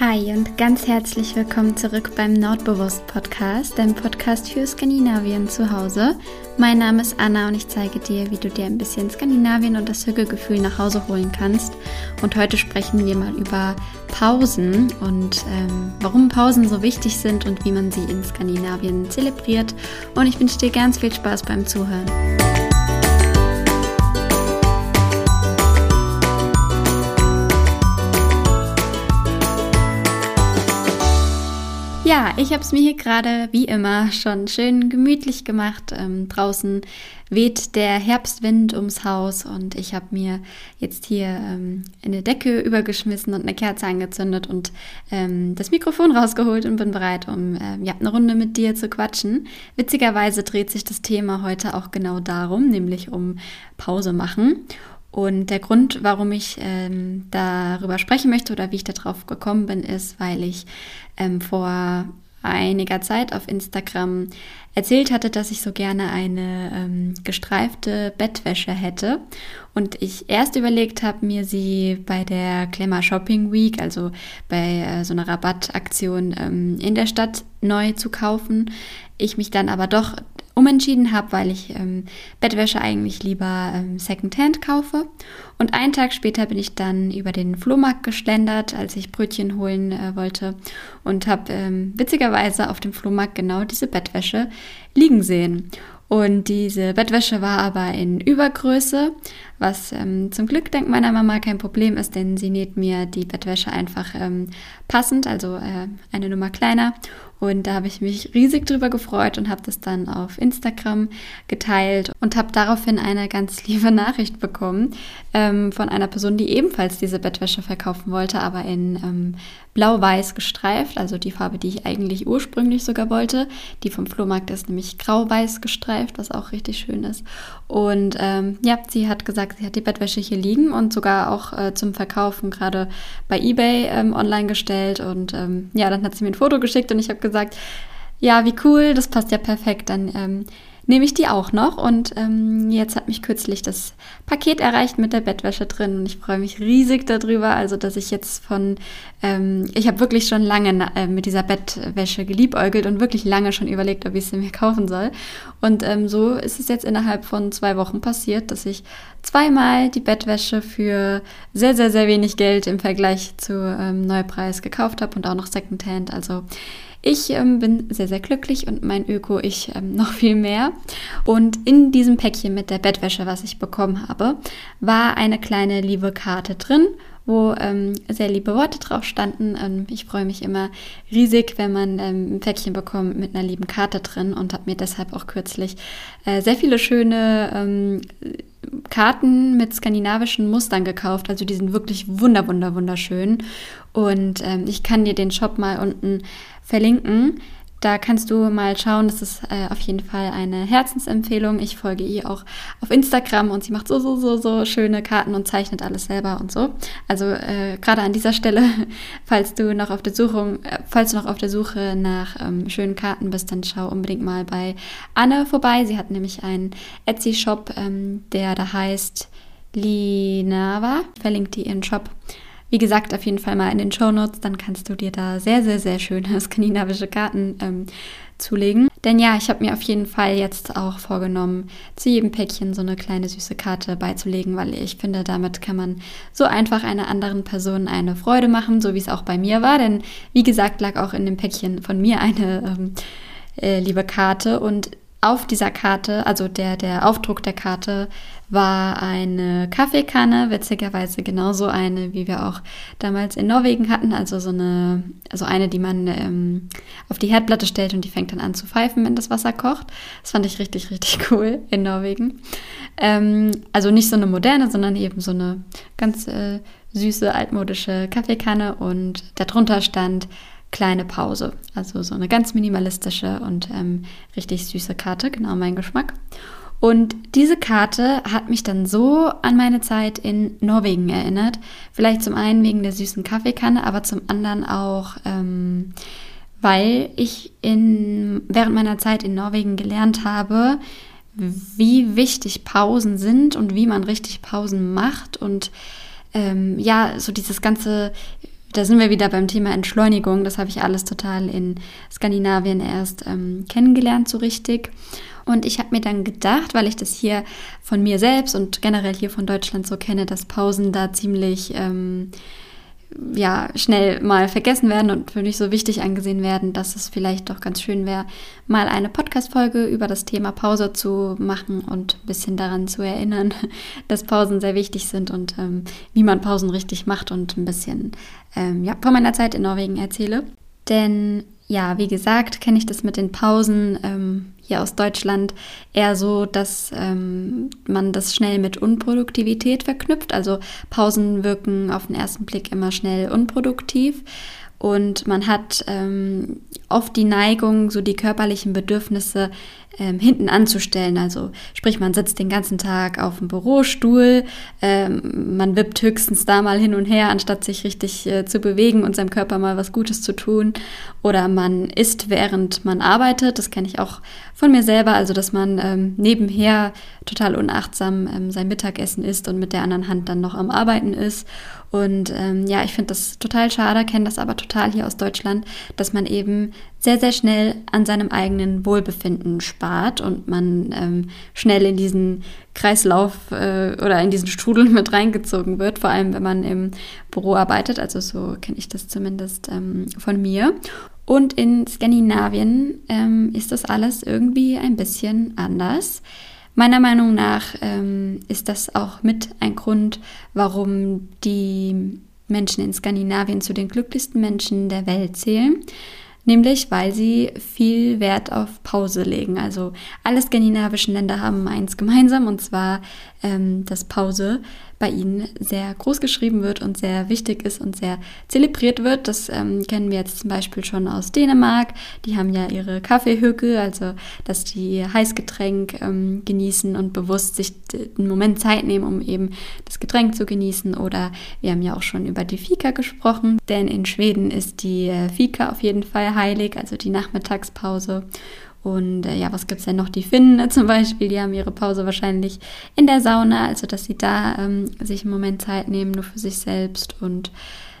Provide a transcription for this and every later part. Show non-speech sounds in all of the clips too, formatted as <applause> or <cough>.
Hi und ganz herzlich willkommen zurück beim Nordbewusst Podcast, deinem Podcast für Skandinavien zu Hause. Mein Name ist Anna und ich zeige dir, wie du dir ein bisschen Skandinavien und das Hügelgefühl nach Hause holen kannst. Und heute sprechen wir mal über Pausen und ähm, warum Pausen so wichtig sind und wie man sie in Skandinavien zelebriert. Und ich wünsche dir ganz viel Spaß beim Zuhören. Ja, ich habe es mir hier gerade wie immer schon schön gemütlich gemacht. Ähm, draußen weht der Herbstwind ums Haus und ich habe mir jetzt hier ähm, eine Decke übergeschmissen und eine Kerze angezündet und ähm, das Mikrofon rausgeholt und bin bereit, um äh, ja, eine Runde mit dir zu quatschen. Witzigerweise dreht sich das Thema heute auch genau darum, nämlich um Pause machen. Und der Grund, warum ich ähm, darüber sprechen möchte oder wie ich darauf gekommen bin, ist, weil ich ähm, vor einiger Zeit auf Instagram erzählt hatte, dass ich so gerne eine ähm, gestreifte Bettwäsche hätte. Und ich erst überlegt habe, mir sie bei der Klemmer Shopping Week, also bei äh, so einer Rabattaktion ähm, in der Stadt neu zu kaufen. Ich mich dann aber doch umentschieden habe, weil ich ähm, Bettwäsche eigentlich lieber ähm, Secondhand kaufe. Und einen Tag später bin ich dann über den Flohmarkt geschlendert, als ich Brötchen holen äh, wollte und habe ähm, witzigerweise auf dem Flohmarkt genau diese Bettwäsche liegen sehen. Und diese Bettwäsche war aber in Übergröße, was ähm, zum Glück dank meiner Mama kein Problem ist, denn sie näht mir die Bettwäsche einfach ähm, passend, also äh, eine Nummer kleiner. Und da habe ich mich riesig drüber gefreut und habe das dann auf Instagram geteilt und habe daraufhin eine ganz <laughs> liebe Nachricht bekommen ähm, von einer Person, die ebenfalls diese Bettwäsche verkaufen wollte, aber in ähm, blau-weiß gestreift, also die Farbe, die ich eigentlich ursprünglich sogar wollte. Die vom Flohmarkt ist nämlich grau-weiß gestreift, was auch richtig schön ist. Und ähm, ja, sie hat gesagt, sie hat die Bettwäsche hier liegen und sogar auch äh, zum Verkaufen gerade bei eBay ähm, online gestellt. Und ähm, ja, dann hat sie mir ein Foto geschickt und ich habe gesagt, ja, wie cool, das passt ja perfekt. Dann ähm, nehme ich die auch noch. Und ähm, jetzt hat mich kürzlich das Paket erreicht mit der Bettwäsche drin und ich freue mich riesig darüber. Also, dass ich jetzt von, ähm, ich habe wirklich schon lange äh, mit dieser Bettwäsche geliebäugelt und wirklich lange schon überlegt, ob ich sie mir kaufen soll. Und ähm, so ist es jetzt innerhalb von zwei Wochen passiert, dass ich zweimal die Bettwäsche für sehr, sehr, sehr wenig Geld im Vergleich zu ähm, Neupreis gekauft habe und auch noch Secondhand. Also ich ähm, bin sehr, sehr glücklich und mein Öko ich ähm, <laughs> noch viel mehr. Und in diesem Päckchen mit der Bettwäsche, was ich bekommen habe, war eine kleine liebe Karte drin wo ähm, sehr liebe Worte drauf standen. Ähm, ich freue mich immer riesig, wenn man ähm, ein Päckchen bekommt mit einer lieben Karte drin und habe mir deshalb auch kürzlich äh, sehr viele schöne ähm, Karten mit skandinavischen Mustern gekauft. Also die sind wirklich wunder, wunder, wunderschön. Und ähm, ich kann dir den Shop mal unten verlinken. Da kannst du mal schauen, das ist äh, auf jeden Fall eine Herzensempfehlung. Ich folge ihr auch auf Instagram und sie macht so, so, so, so schöne Karten und zeichnet alles selber und so. Also äh, gerade an dieser Stelle, <laughs> falls du noch auf der Suche, äh, falls du noch auf der Suche nach ähm, schönen Karten bist, dann schau unbedingt mal bei Anne vorbei. Sie hat nämlich einen Etsy-Shop, ähm, der da heißt Linava. Verlinkt die ihren Shop wie gesagt, auf jeden Fall mal in den Show Notes, dann kannst du dir da sehr, sehr, sehr schöne <laughs> skandinavische Karten ähm, zulegen. Denn ja, ich habe mir auf jeden Fall jetzt auch vorgenommen, zu jedem Päckchen so eine kleine süße Karte beizulegen, weil ich finde, damit kann man so einfach einer anderen Person eine Freude machen, so wie es auch bei mir war. Denn wie gesagt, lag auch in dem Päckchen von mir eine ähm, äh, liebe Karte und auf dieser Karte, also der, der Aufdruck der Karte, war eine Kaffeekanne, witzigerweise genauso eine, wie wir auch damals in Norwegen hatten, also so eine, also eine, die man ähm, auf die Herdplatte stellt und die fängt dann an zu pfeifen, wenn das Wasser kocht. Das fand ich richtig, richtig <laughs> cool in Norwegen. Ähm, also nicht so eine moderne, sondern eben so eine ganz äh, süße, altmodische Kaffeekanne und darunter stand kleine Pause. Also so eine ganz minimalistische und ähm, richtig süße Karte, genau mein Geschmack. Und diese Karte hat mich dann so an meine Zeit in Norwegen erinnert. Vielleicht zum einen wegen der süßen Kaffeekanne, aber zum anderen auch, ähm, weil ich in, während meiner Zeit in Norwegen gelernt habe, wie wichtig Pausen sind und wie man richtig Pausen macht und ähm, ja, so dieses ganze da sind wir wieder beim Thema Entschleunigung. Das habe ich alles total in Skandinavien erst ähm, kennengelernt, so richtig. Und ich habe mir dann gedacht, weil ich das hier von mir selbst und generell hier von Deutschland so kenne, dass Pausen da ziemlich ähm, ja, schnell mal vergessen werden und für mich so wichtig angesehen werden, dass es vielleicht doch ganz schön wäre, mal eine Podcast-Folge über das Thema Pause zu machen und ein bisschen daran zu erinnern, <laughs> dass Pausen sehr wichtig sind und ähm, wie man Pausen richtig macht und ein bisschen ähm, ja, von meiner Zeit in Norwegen erzähle. Denn ja, wie gesagt, kenne ich das mit den Pausen ähm, hier aus Deutschland eher so, dass ähm, man das schnell mit Unproduktivität verknüpft. Also Pausen wirken auf den ersten Blick immer schnell unproduktiv. Und man hat ähm, oft die Neigung, so die körperlichen Bedürfnisse ähm, hinten anzustellen. Also sprich, man sitzt den ganzen Tag auf dem Bürostuhl, ähm, man wippt höchstens da mal hin und her, anstatt sich richtig äh, zu bewegen und seinem Körper mal was Gutes zu tun. Oder man isst, während man arbeitet. Das kenne ich auch von mir selber. Also, dass man ähm, nebenher total unachtsam ähm, sein Mittagessen isst und mit der anderen Hand dann noch am Arbeiten ist. Und ähm, ja, ich finde das total schade, kenne das aber total hier aus Deutschland, dass man eben sehr, sehr schnell an seinem eigenen Wohlbefinden spart und man ähm, schnell in diesen Kreislauf äh, oder in diesen Strudel mit reingezogen wird, vor allem wenn man im Büro arbeitet. Also so kenne ich das zumindest ähm, von mir. Und in Skandinavien ähm, ist das alles irgendwie ein bisschen anders. Meiner Meinung nach ähm, ist das auch mit ein Grund, warum die Menschen in Skandinavien zu den glücklichsten Menschen der Welt zählen. Nämlich, weil sie viel Wert auf Pause legen. Also alle skandinavischen Länder haben eins gemeinsam, und zwar, ähm, dass Pause bei ihnen sehr groß geschrieben wird und sehr wichtig ist und sehr zelebriert wird. Das ähm, kennen wir jetzt zum Beispiel schon aus Dänemark. Die haben ja ihre Kaffeehücke, also dass die Heißgetränk ähm, genießen und bewusst sich einen Moment Zeit nehmen, um eben das Getränk zu genießen. Oder wir haben ja auch schon über die Fika gesprochen, denn in Schweden ist die äh, Fika auf jeden Fall heilig, also die Nachmittagspause. Und äh, ja, was gibt es denn noch? Die Finnen äh, <laughs> zum Beispiel, die haben ihre Pause wahrscheinlich in der Sauna, also dass sie da ähm, sich einen Moment Zeit nehmen, nur für sich selbst. Und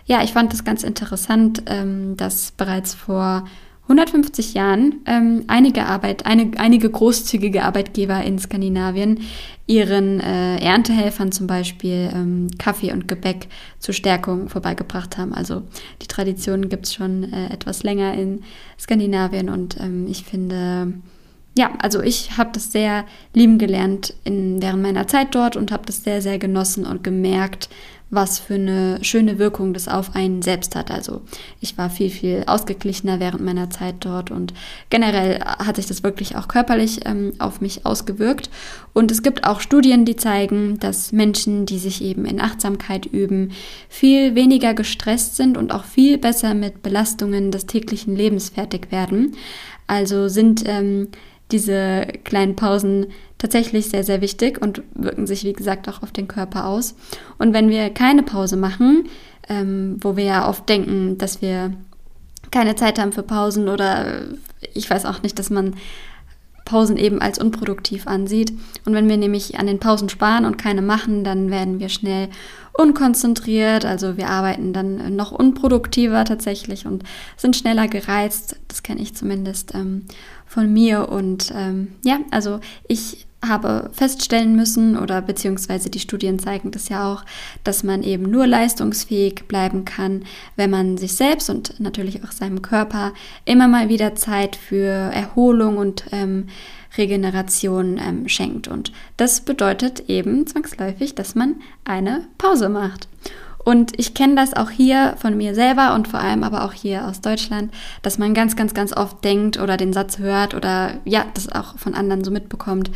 ja, ich fand das ganz interessant, ähm, dass bereits vor 150 Jahren ähm, einige Arbeit, eine, einige großzügige Arbeitgeber in Skandinavien ihren äh, Erntehelfern zum Beispiel ähm, Kaffee und Gebäck zur Stärkung vorbeigebracht haben. Also die Tradition gibt es schon äh, etwas länger in Skandinavien und ähm, ich finde, ja, also ich habe das sehr lieben gelernt in, während meiner Zeit dort und habe das sehr, sehr genossen und gemerkt, was für eine schöne Wirkung das auf einen selbst hat. Also ich war viel, viel ausgeglichener während meiner Zeit dort und generell hat sich das wirklich auch körperlich ähm, auf mich ausgewirkt. Und es gibt auch Studien, die zeigen, dass Menschen, die sich eben in Achtsamkeit üben, viel weniger gestresst sind und auch viel besser mit Belastungen des täglichen Lebens fertig werden. Also sind ähm, diese kleinen Pausen tatsächlich sehr, sehr wichtig und wirken sich, wie gesagt, auch auf den Körper aus. Und wenn wir keine Pause machen, ähm, wo wir ja oft denken, dass wir keine Zeit haben für Pausen oder ich weiß auch nicht, dass man Pausen eben als unproduktiv ansieht. Und wenn wir nämlich an den Pausen sparen und keine machen, dann werden wir schnell unkonzentriert. Also wir arbeiten dann noch unproduktiver tatsächlich und sind schneller gereizt. Das kenne ich zumindest ähm, von mir. Und ähm, ja, also ich habe feststellen müssen oder beziehungsweise die Studien zeigen das ja auch, dass man eben nur leistungsfähig bleiben kann, wenn man sich selbst und natürlich auch seinem Körper immer mal wieder Zeit für Erholung und ähm, Regeneration ähm, schenkt. Und das bedeutet eben zwangsläufig, dass man eine Pause macht. Und ich kenne das auch hier von mir selber und vor allem aber auch hier aus Deutschland, dass man ganz, ganz, ganz oft denkt oder den Satz hört oder ja, das auch von anderen so mitbekommt,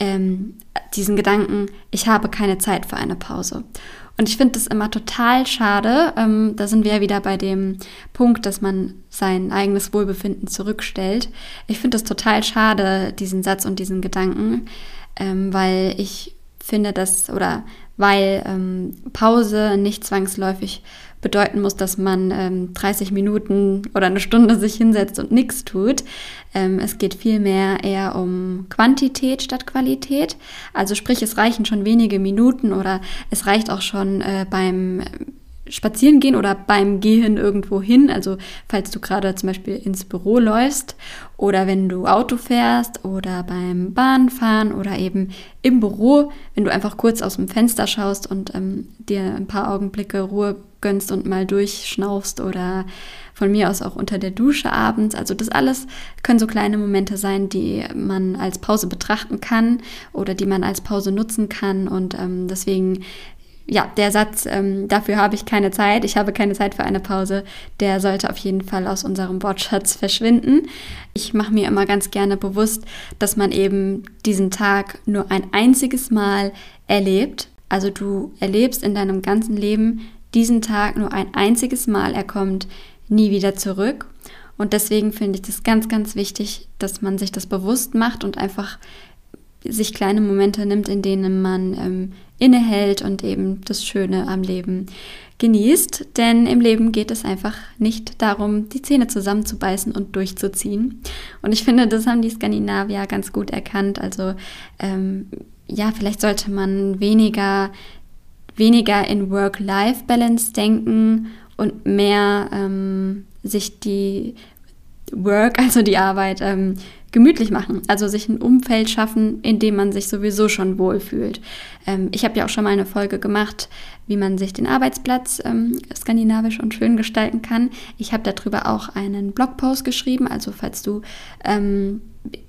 ähm, diesen Gedanken, ich habe keine Zeit für eine Pause. Und ich finde das immer total schade. Ähm, da sind wir ja wieder bei dem Punkt, dass man sein eigenes Wohlbefinden zurückstellt. Ich finde das total schade, diesen Satz und diesen Gedanken, ähm, weil ich finde, dass oder weil ähm, Pause nicht zwangsläufig bedeuten muss, dass man ähm, 30 Minuten oder eine Stunde sich hinsetzt und nichts tut. Ähm, es geht vielmehr eher um Quantität statt Qualität. Also sprich, es reichen schon wenige Minuten oder es reicht auch schon äh, beim spazieren gehen oder beim Gehen irgendwo hin. Also falls du gerade zum Beispiel ins Büro läufst oder wenn du Auto fährst oder beim Bahnfahren oder eben im Büro, wenn du einfach kurz aus dem Fenster schaust und ähm, dir ein paar Augenblicke Ruhe gönnst und mal durchschnaufst oder von mir aus auch unter der Dusche abends. Also das alles können so kleine Momente sein, die man als Pause betrachten kann oder die man als Pause nutzen kann. Und ähm, deswegen ja, der Satz, ähm, dafür habe ich keine Zeit, ich habe keine Zeit für eine Pause, der sollte auf jeden Fall aus unserem Wortschatz verschwinden. Ich mache mir immer ganz gerne bewusst, dass man eben diesen Tag nur ein einziges Mal erlebt. Also du erlebst in deinem ganzen Leben diesen Tag nur ein einziges Mal. Er kommt nie wieder zurück. Und deswegen finde ich das ganz, ganz wichtig, dass man sich das bewusst macht und einfach sich kleine Momente nimmt, in denen man ähm, innehält und eben das Schöne am Leben genießt. Denn im Leben geht es einfach nicht darum, die Zähne zusammenzubeißen und durchzuziehen. Und ich finde, das haben die Skandinavier ganz gut erkannt. Also ähm, ja, vielleicht sollte man weniger, weniger in Work-Life-Balance denken und mehr ähm, sich die Work, <laughs> also die Arbeit, ähm, gemütlich machen. Also sich ein Umfeld schaffen, in dem man sich sowieso schon wohlfühlt. Ähm, ich habe ja auch schon mal eine Folge gemacht, wie man sich den Arbeitsplatz ähm, skandinavisch und schön gestalten kann. Ich habe darüber auch einen Blogpost geschrieben. Also falls du ähm,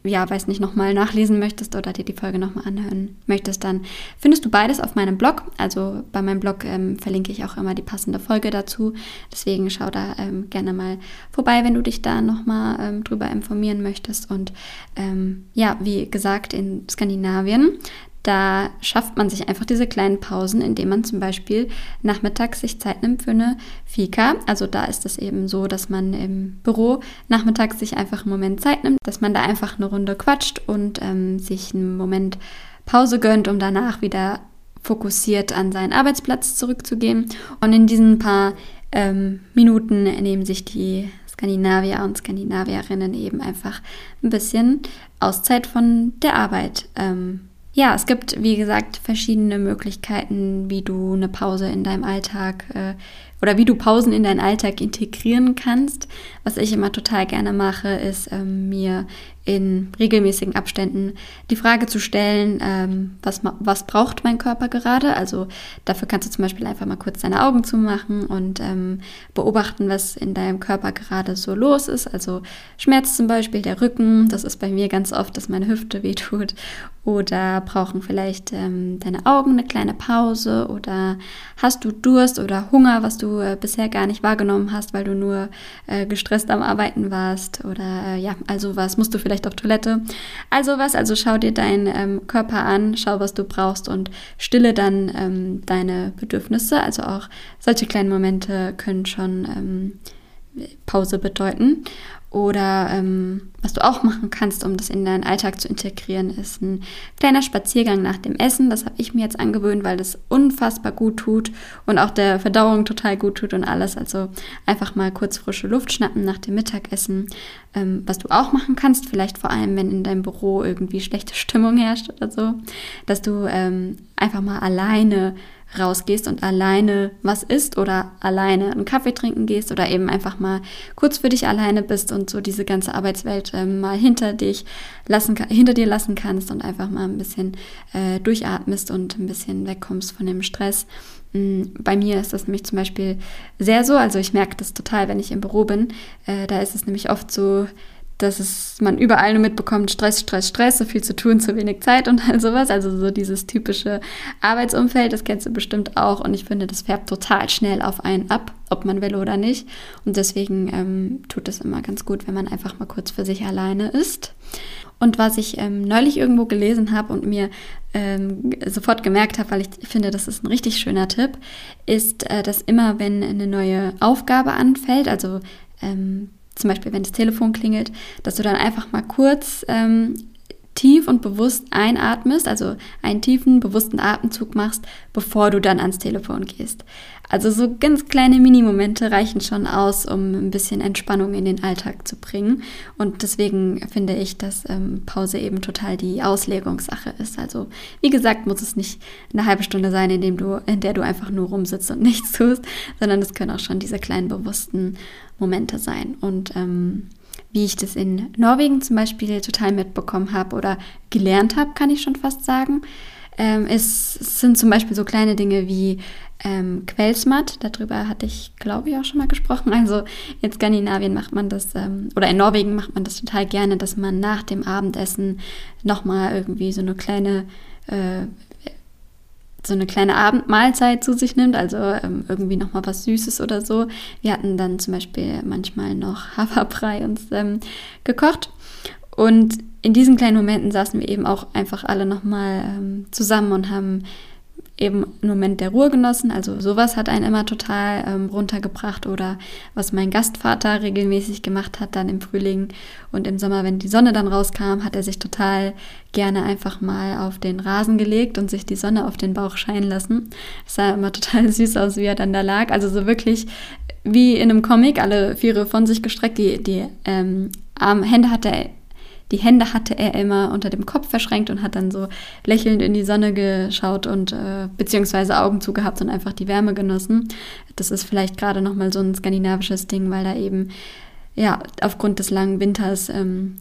ja, weiß nicht, nochmal nachlesen möchtest oder dir die Folge nochmal anhören möchtest, dann findest du beides auf meinem Blog. Also bei meinem Blog ähm, verlinke ich auch immer die passende Folge dazu. Deswegen schau da ähm, gerne mal vorbei, wenn du dich da nochmal ähm, drüber informieren möchtest. Und ähm, ja, wie gesagt, in Skandinavien, da schafft man sich einfach diese kleinen Pausen, indem man zum Beispiel nachmittags sich Zeit nimmt für eine Fika. Also da ist es eben so, dass man im Büro nachmittags sich einfach einen Moment Zeit nimmt, dass man da einfach eine Runde quatscht und ähm, sich einen Moment Pause gönnt, um danach wieder fokussiert an seinen Arbeitsplatz zurückzugehen. Und in diesen paar ähm, Minuten nehmen sich die Skandinavier und Skandinavierinnen eben einfach ein bisschen Auszeit von der Arbeit. Ähm, ja, es gibt, wie gesagt, verschiedene Möglichkeiten, wie du eine Pause in deinem Alltag äh, oder wie du Pausen in deinen Alltag integrieren kannst. Was ich immer total gerne mache, ist ähm, mir in regelmäßigen Abständen die Frage zu stellen, ähm, was, was braucht mein Körper gerade? Also dafür kannst du zum Beispiel einfach mal kurz deine Augen zumachen und ähm, beobachten, was in deinem Körper gerade so los ist. Also Schmerz zum Beispiel, der Rücken, das ist bei mir ganz oft, dass meine Hüfte wehtut. Oder brauchen vielleicht ähm, deine Augen eine kleine Pause oder hast du Durst oder Hunger, was du äh, bisher gar nicht wahrgenommen hast, weil du nur äh, gestresst am Arbeiten warst oder äh, ja, also was musst du vielleicht auf Toilette. Also was, also schau dir deinen ähm, Körper an, schau, was du brauchst und stille dann ähm, deine Bedürfnisse. Also auch solche kleinen Momente können schon ähm, Pause bedeuten. Oder ähm, was du auch machen kannst, um das in deinen Alltag zu integrieren, ist ein kleiner Spaziergang nach dem Essen. Das habe ich mir jetzt angewöhnt, weil das unfassbar gut tut und auch der Verdauung total gut tut und alles. Also einfach mal kurz frische Luft schnappen nach dem Mittagessen. Ähm, was du auch machen kannst, vielleicht vor allem, wenn in deinem Büro irgendwie schlechte Stimmung herrscht oder so, dass du ähm, einfach mal alleine rausgehst und alleine was isst oder alleine einen Kaffee trinken gehst oder eben einfach mal kurz für dich alleine bist und so diese ganze Arbeitswelt äh, mal hinter dich lassen hinter dir lassen kannst und einfach mal ein bisschen äh, durchatmest und ein bisschen wegkommst von dem Stress. Mm, bei mir ist das nämlich zum Beispiel sehr so, also ich merke das total, wenn ich im Büro bin. Äh, da ist es nämlich oft so, dass es, man überall nur mitbekommt, Stress, Stress, Stress, so viel zu tun, zu wenig Zeit und all sowas. Also so dieses typische Arbeitsumfeld, das kennst du bestimmt auch. Und ich finde, das färbt total schnell auf einen ab, ob man will oder nicht. Und deswegen ähm, tut es immer ganz gut, wenn man einfach mal kurz für sich alleine ist. Und was ich ähm, neulich irgendwo gelesen habe und mir ähm, sofort gemerkt habe, weil ich finde, das ist ein richtig schöner Tipp, ist, äh, dass immer, wenn eine neue Aufgabe anfällt, also ähm, zum Beispiel wenn das Telefon klingelt, dass du dann einfach mal kurz ähm, tief und bewusst einatmest, also einen tiefen, bewussten Atemzug machst, bevor du dann ans Telefon gehst. Also so ganz kleine Minimomente reichen schon aus, um ein bisschen Entspannung in den Alltag zu bringen. Und deswegen finde ich, dass ähm, Pause eben total die Auslegungssache ist. Also wie gesagt, muss es nicht eine halbe Stunde sein, in, dem du, in der du einfach nur rumsitzt und <laughs> nichts tust, sondern es können auch schon diese kleinen bewussten Momente sein. Und ähm, wie ich das in Norwegen zum Beispiel total mitbekommen habe oder gelernt habe, kann ich schon fast sagen. Ähm, es sind zum Beispiel so kleine Dinge wie ähm, Quellsmatt. Darüber hatte ich, glaube ich, auch schon mal gesprochen. <laughs> Also in Skandinavien macht man das, ähm, oder in Norwegen macht man das total gerne, dass man nach dem Abendessen nochmal irgendwie so eine kleine, äh, so eine kleine Abendmahlzeit zu sich nimmt, also ähm, irgendwie nochmal was Süßes oder so. Wir hatten dann zum Beispiel manchmal noch <laughs> Haferbrei uns ähm, gekocht. Und in diesen kleinen Momenten saßen wir eben auch einfach alle nochmal ähm, zusammen und haben eben einen Moment der Ruhe genossen. Also sowas hat einen immer total ähm, runtergebracht oder was mein Gastvater regelmäßig gemacht hat dann im Frühling und im Sommer, wenn die Sonne dann rauskam, hat er sich total gerne einfach mal auf den Rasen gelegt und sich die Sonne auf den Bauch scheinen lassen. Es sah immer <laughs> total süß aus, wie er dann da lag. Also so wirklich wie in einem Comic, alle Viere von sich gestreckt, die, die ähm, Hände hatte er die Hände hatte er immer unter dem Kopf verschränkt und hat dann so lächelnd in die Sonne geschaut und äh, beziehungsweise Augen zugehabt und einfach die Wärme genossen. Das ist vielleicht gerade nochmal so ein skandinavisches Ding, weil da eben ja aufgrund des langen Winters ähm,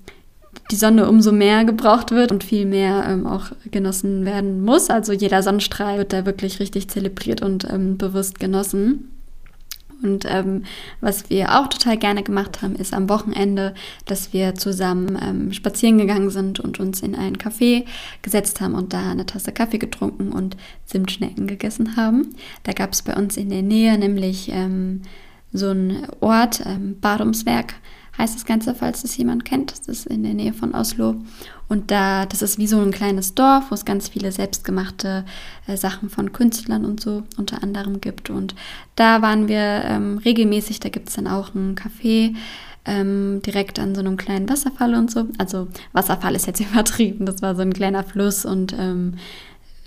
die Sonne umso mehr gebraucht wird und viel mehr ähm, auch genossen werden muss. Also jeder Sonnenstrahl wird da wirklich richtig zelebriert und ähm, bewusst genossen. Und ähm, was wir auch total gerne gemacht haben, ist am Wochenende, dass wir zusammen ähm, spazieren gegangen sind und uns in ein Café gesetzt haben und da eine Tasse Kaffee getrunken und Zimtschnecken gegessen haben. Da gab es bei uns in der Nähe nämlich ähm, so einen Ort, ähm, Badumswerk heißt das Ganze, falls das jemand kennt. Das ist in der Nähe von Oslo. Und da, das ist wie so ein kleines Dorf, wo es ganz viele selbstgemachte äh, Sachen von Künstlern und so unter anderem gibt. Und da waren wir ähm, regelmäßig, da gibt es dann auch ein Café. Ähm, direkt an so einem kleinen Wasserfall und so. Also Wasserfall ist jetzt <laughs> übertrieben, das war so ein kleiner Fluss und ähm,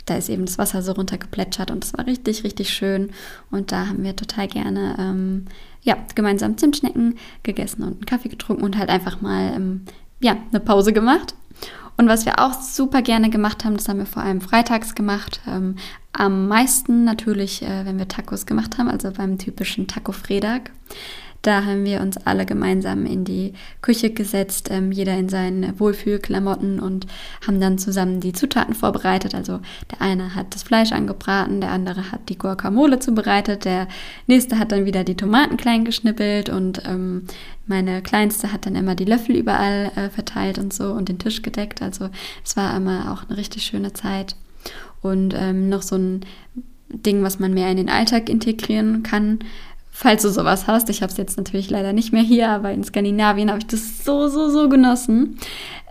da ist eben das Wasser so runtergeplätschert und das war richtig, richtig schön. Und da haben wir total gerne ähm, ja, gemeinsam Zimtschnecken gegessen und einen Kaffee getrunken und halt einfach mal ähm, ja, eine Pause gemacht. Und was wir auch super gerne gemacht haben, das haben wir vor allem freitags gemacht. Ähm, am meisten natürlich, äh, wenn wir Tacos gemacht haben, also beim typischen Taco-Fredag. Da haben wir uns alle gemeinsam in die Küche gesetzt, ähm, jeder in seinen Wohlfühlklamotten und haben dann zusammen die Zutaten vorbereitet. Also der eine hat das Fleisch angebraten, der andere hat die Guacamole zubereitet, der nächste hat dann wieder die Tomaten klein geschnippelt und ähm, meine Kleinste hat dann immer die Löffel überall äh, verteilt und so und den Tisch gedeckt. Also es war immer auch eine richtig schöne Zeit. Und ähm, noch so ein Ding, was man mehr in den Alltag integrieren kann, falls du sowas hast. Ich habe es jetzt natürlich leider nicht mehr hier, aber in Skandinavien habe ich das so, so, so genossen,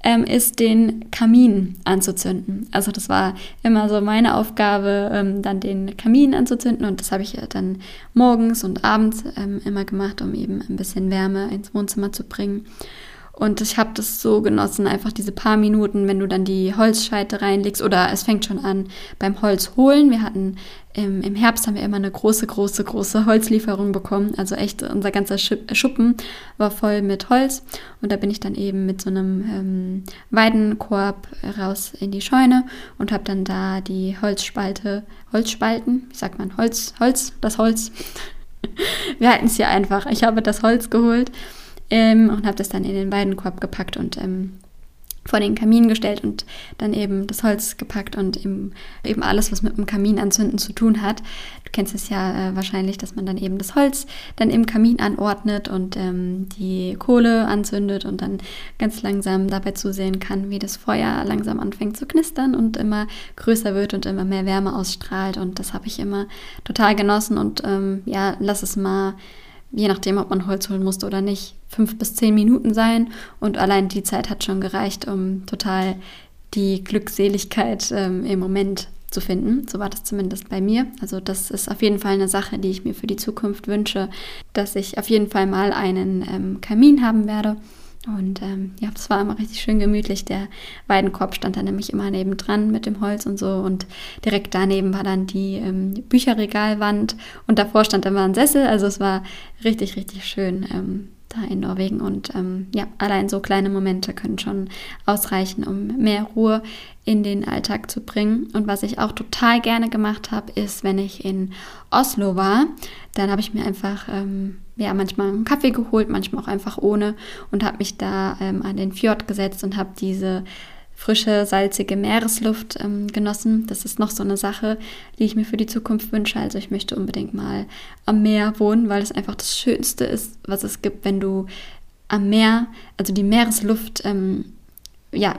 ähm, ist den Kamin anzuzünden. Also das war immer so meine Aufgabe, ähm, dann den Kamin anzuzünden und das habe ich dann morgens und abends ähm, immer gemacht, um eben ein bisschen Wärme ins Wohnzimmer zu bringen. Und ich habe das so genossen, einfach diese paar Minuten, wenn du dann die Holzscheite reinlegst oder es fängt schon an beim Holz holen. Wir hatten im, im Herbst haben wir immer eine große, große, große Holzlieferung bekommen. Also echt, unser ganzer Schuppen war voll mit Holz. Und da bin ich dann eben mit so einem ähm, Weidenkorb raus in die Scheune und habe dann da die Holzspalte, Holzspalten, wie sagt man, Holz, Holz, das Holz. <laughs> wir halten es hier einfach. Ich habe das Holz geholt ähm, und habe das dann in den beiden Korb gepackt und ähm, vor den Kamin gestellt und dann eben das Holz gepackt und eben, eben alles, was mit dem Kamin anzünden zu tun hat. Du kennst es ja äh, wahrscheinlich, dass man dann eben das Holz dann im Kamin anordnet und ähm, die Kohle anzündet und dann ganz langsam dabei zusehen kann, wie das Feuer langsam anfängt zu knistern und immer größer wird und immer mehr Wärme ausstrahlt. Und das habe ich immer total genossen und ähm, ja, lass es mal je nachdem, ob man Holz holen musste oder nicht, fünf bis zehn Minuten sein. Und allein die Zeit hat schon gereicht, um total die Glückseligkeit ähm, im Moment zu finden. So war das zumindest bei mir. Also das ist auf jeden Fall eine Sache, die ich mir für die Zukunft wünsche, dass ich auf jeden Fall mal einen ähm, Kamin haben werde. Und ähm, ja, das war immer richtig schön gemütlich. Der Weidenkorb stand dann nämlich immer nebendran mit dem Holz und so. Und direkt daneben war dann die ähm, Bücherregalwand und davor stand immer ein Sessel. Also es war richtig, richtig schön. Ähm, da in Norwegen. Und ähm, ja, allein so kleine Momente können schon ausreichen, um mehr Ruhe in den Alltag zu bringen. Und was ich auch total gerne gemacht habe, ist, wenn ich in Oslo war, dann habe ich mir einfach ähm, ja manchmal einen Kaffee geholt, manchmal auch einfach ohne und habe mich da ähm, an den Fjord gesetzt und habe diese frische, salzige Meeresluft ähm, genossen. Das ist noch so eine Sache, die ich mir für die Zukunft wünsche. Also ich möchte unbedingt mal am Meer wohnen, weil es einfach das Schönste ist, was es gibt, wenn du am Meer, also die Meeresluft, ähm, ja,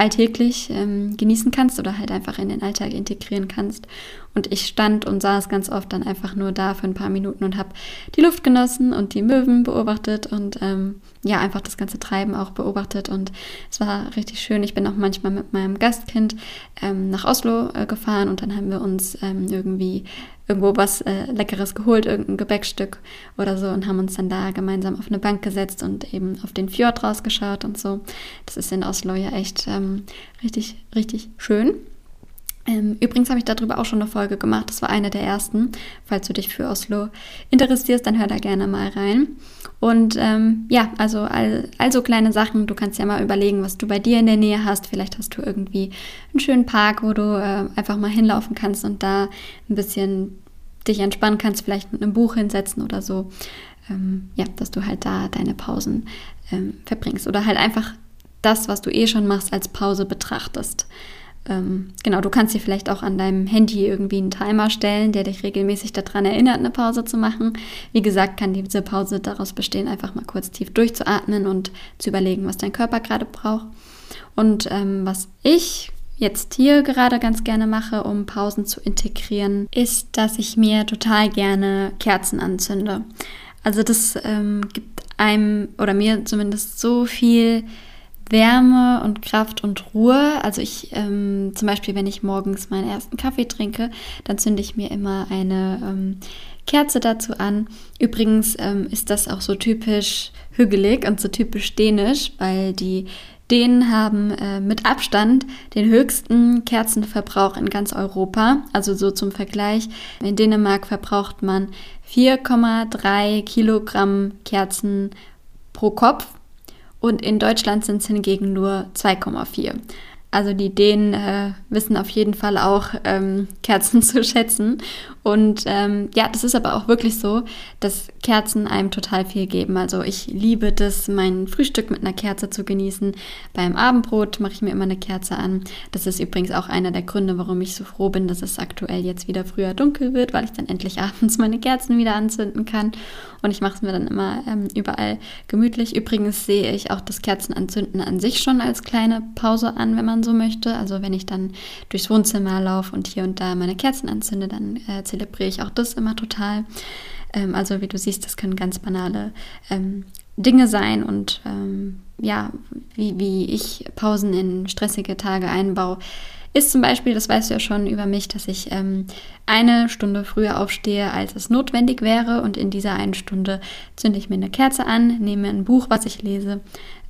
alltäglich ähm, genießen kannst oder halt einfach in den Alltag integrieren kannst. Und ich stand und saß ganz oft dann einfach nur da für ein paar Minuten und habe die Luft genossen und die Möwen beobachtet und ähm, ja, einfach das ganze Treiben auch beobachtet. Und es war richtig schön. Ich bin auch manchmal mit meinem Gastkind ähm, nach Oslo äh, gefahren und dann haben wir uns ähm, irgendwie irgendwo was äh, Leckeres geholt, irgendein Gebäckstück oder so und haben uns dann da gemeinsam auf eine Bank gesetzt und eben auf den Fjord rausgeschaut und so. Das ist in Oslo ja echt ähm, richtig, richtig schön. Ähm, übrigens habe ich darüber auch schon eine Folge gemacht. Das war eine der ersten. Falls du dich für Oslo interessierst, dann hör da gerne mal rein. Und ähm, ja, also all, also kleine Sachen. Du kannst ja mal überlegen, was du bei dir in der Nähe hast. Vielleicht hast du irgendwie einen schönen Park, wo du äh, einfach mal hinlaufen kannst und da ein bisschen dich entspannen kannst, vielleicht mit einem Buch hinsetzen oder so. Ähm, ja, dass du halt da deine Pausen ähm, verbringst. Oder halt einfach das, was du eh schon machst, als Pause betrachtest. Ähm, genau, du kannst dir vielleicht auch an deinem Handy irgendwie einen Timer stellen, der dich regelmäßig daran erinnert, eine Pause zu machen. Wie gesagt, kann diese Pause daraus bestehen, einfach mal kurz tief durchzuatmen und zu überlegen, was dein Körper gerade braucht. Und ähm, was ich jetzt hier gerade ganz gerne mache, um Pausen zu integrieren, ist, dass ich mir total gerne Kerzen anzünde. Also das ähm, gibt einem oder mir zumindest so viel Wärme und Kraft und Ruhe. Also ich ähm, zum Beispiel, wenn ich morgens meinen ersten Kaffee trinke, dann zünde ich mir immer eine ähm, Kerze dazu an. Übrigens ähm, ist das auch so typisch hügelig und so typisch dänisch, weil die Dänen haben äh, mit Abstand den höchsten Kerzenverbrauch in ganz Europa. Also so zum Vergleich. In Dänemark verbraucht man 4,3 Kilogramm Kerzen pro Kopf und in Deutschland sind es hingegen nur 2,4. Also die Dänen äh, wissen auf jeden Fall auch ähm, Kerzen <laughs> zu schätzen. Und ähm, ja, das ist aber auch wirklich so, dass Kerzen einem total viel geben. Also ich liebe das, mein Frühstück mit einer Kerze zu genießen. Beim Abendbrot mache ich mir immer eine Kerze an. Das ist übrigens auch einer der Gründe, warum ich so froh bin, dass es aktuell jetzt wieder früher dunkel wird, weil ich dann endlich <laughs> abends meine Kerzen wieder anzünden kann. Und ich mache es mir dann immer ähm, überall gemütlich. Übrigens sehe ich auch das Kerzenanzünden an sich schon als kleine Pause an, wenn man so möchte. Also wenn ich dann durchs Wohnzimmer laufe und hier und da meine Kerzen anzünde, dann äh, zelebriere ich auch das immer total. Ähm, also wie du siehst, das können ganz banale ähm, Dinge sein und ähm, ja, wie, wie ich Pausen in stressige Tage einbaue, ist zum Beispiel, das weißt du ja schon über mich, dass ich ähm, eine Stunde früher aufstehe, als es notwendig wäre. Und in dieser einen Stunde zünde ich mir eine Kerze an, nehme ein Buch, was ich lese,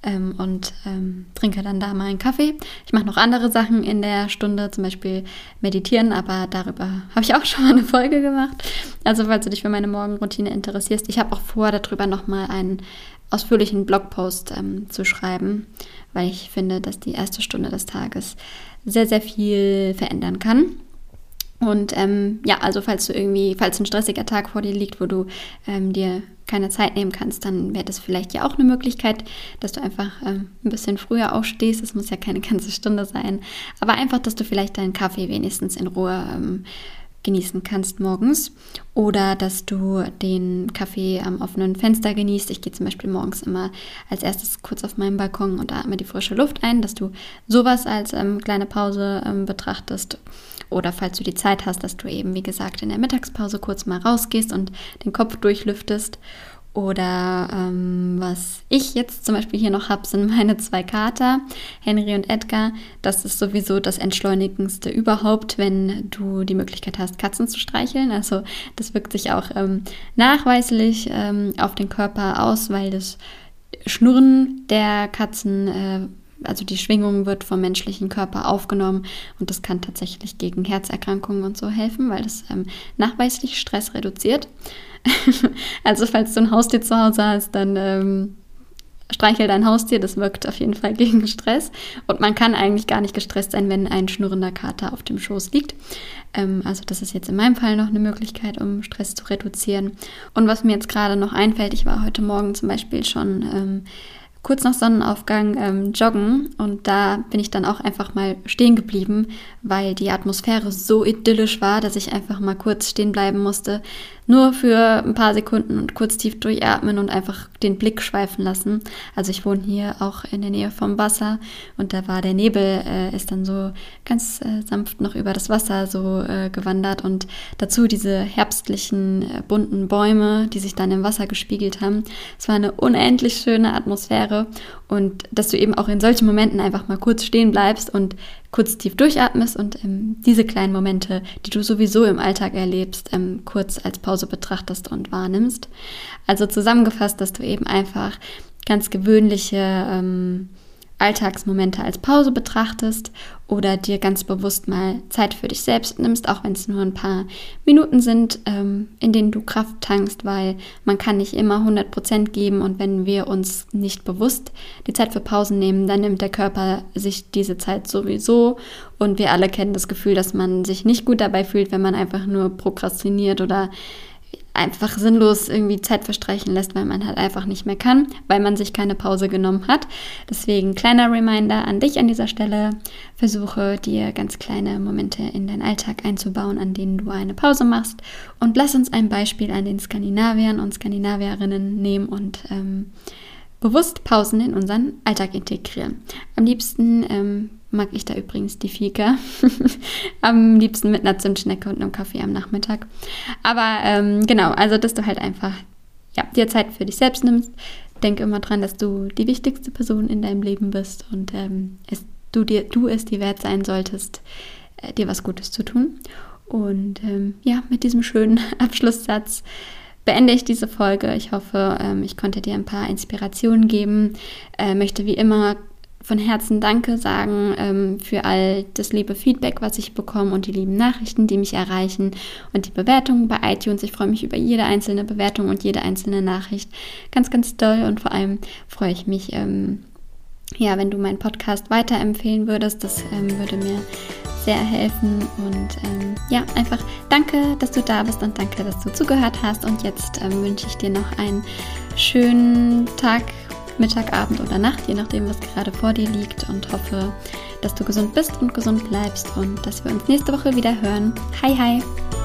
ähm, und ähm, trinke dann da mal einen Kaffee. Ich mache noch andere Sachen in der Stunde, zum Beispiel meditieren, aber darüber habe ich auch <laughs> schon mal eine Folge gemacht. Also falls du dich für meine Morgenroutine interessierst, ich habe auch vor, darüber nochmal einen ausführlichen Blogpost ähm, zu schreiben, weil ich finde, dass die erste Stunde des Tages sehr, sehr viel verändern kann. Und ähm, ja, also falls du irgendwie, falls ein stressiger Tag vor dir liegt, wo du ähm, dir keine Zeit nehmen kannst, dann wäre das vielleicht ja auch eine Möglichkeit, dass du einfach ähm, ein bisschen früher aufstehst. Es muss ja keine <laughs> ganze Stunde sein, aber einfach, dass du vielleicht deinen Kaffee wenigstens in Ruhe ähm, genießen kannst morgens oder dass du den Kaffee am offenen Fenster genießt. Ich gehe zum Beispiel morgens immer als erstes kurz auf meinen Balkon und atme die frische Luft ein, dass du sowas als ähm, kleine Pause ähm, betrachtest. Oder falls du die Zeit hast, dass du eben, wie gesagt, in der Mittagspause kurz mal rausgehst und den Kopf durchlüftest. Oder ähm, was ich jetzt zum Beispiel hier noch habe, sind meine zwei Kater, Henry und Edgar. Das ist sowieso das Entschleunigendste überhaupt, wenn du die Möglichkeit hast, Katzen zu streicheln. Also das wirkt sich auch ähm, nachweislich ähm, auf den Körper aus, weil das Schnurren der Katzen, äh, also die Schwingung wird vom menschlichen Körper aufgenommen und das kann tatsächlich gegen Herzerkrankungen und so helfen, weil das ähm, nachweislich Stress reduziert. <laughs> also falls du ein Haustier zu Hause hast, dann ähm, streichel dein Haustier, das wirkt auf jeden Fall <laughs> gegen Stress. Und man kann eigentlich gar nicht gestresst sein, wenn ein schnurrender Kater auf dem Schoß liegt. Ähm, also das ist jetzt in meinem Fall noch eine Möglichkeit, um Stress zu reduzieren. Und was mir jetzt gerade noch einfällt, ich war heute Morgen zum Beispiel schon ähm, kurz nach Sonnenaufgang ähm, joggen. Und da bin ich dann auch einfach mal stehen geblieben, weil die Atmosphäre so idyllisch war, dass ich einfach mal kurz stehen bleiben musste, nur für ein paar Sekunden und kurz tief durchatmen und einfach den Blick schweifen lassen. Also ich wohne hier auch in der Nähe vom Wasser und da war der Nebel, äh, ist dann so ganz äh, sanft noch über das Wasser so äh, gewandert und dazu diese herbstlichen äh, bunten Bäume, die sich dann im Wasser gespiegelt haben. Es war eine unendlich schöne Atmosphäre und dass du eben auch in solchen Momenten einfach mal kurz stehen bleibst und kurz tief durchatmest und ähm, diese kleinen Momente, die du sowieso im Alltag erlebst, ähm, kurz als Pause betrachtest und wahrnimmst. Also zusammengefasst, dass du eben einfach ganz gewöhnliche ähm, Alltagsmomente als Pause betrachtest oder dir ganz bewusst mal Zeit für dich selbst nimmst, auch wenn es nur ein paar Minuten sind, ähm, in denen du Kraft tankst, weil man kann nicht immer 100 Prozent geben und wenn wir uns nicht bewusst die Zeit für Pausen nehmen, dann nimmt der Körper sich diese Zeit sowieso und wir alle kennen das Gefühl, dass man sich nicht gut dabei fühlt, wenn man einfach nur prokrastiniert oder einfach sinnlos irgendwie Zeit verstreichen lässt, weil man halt einfach nicht mehr kann, weil man sich keine Pause genommen hat. Deswegen kleiner Reminder an dich an dieser Stelle. Versuche dir ganz kleine Momente in deinen Alltag einzubauen, an denen du eine Pause machst. Und lass uns ein Beispiel an den Skandinaviern und Skandinavierinnen nehmen und ähm, bewusst Pausen in unseren Alltag integrieren. Am liebsten ähm, mag ich da übrigens die Fika. <laughs> am liebsten mit einer Zimtschnecke und einem Kaffee am Nachmittag. Aber ähm, genau, also dass du halt einfach ja, dir Zeit für dich selbst nimmst. Denke immer dran, dass du die wichtigste Person in deinem Leben bist und ähm, es, du, dir, du es dir wert sein solltest, äh, dir was Gutes zu tun. Und ähm, ja, mit diesem schönen <laughs> Abschlusssatz beende ich diese Folge. Ich hoffe, ähm, ich konnte dir ein paar Inspirationen geben. Äh, möchte wie immer von Herzen Danke sagen ähm, für all das liebe Feedback, was ich bekomme und die lieben Nachrichten, die mich erreichen und die Bewertungen bei iTunes. Ich freue mich über jede einzelne Bewertung und jede einzelne Nachricht. Ganz, ganz toll und vor allem freue ich mich, ähm, ja, wenn du meinen Podcast weiterempfehlen würdest. Das ähm, würde mir sehr helfen. Und ähm, ja, einfach danke, dass du da bist und danke, dass du zugehört hast. Und jetzt ähm, wünsche ich dir noch einen schönen Tag, Mittag, Abend oder Nacht, je nachdem, was gerade vor dir liegt. Und hoffe, dass du gesund bist und gesund bleibst und dass wir uns nächste Woche wieder hören. Hi, hi!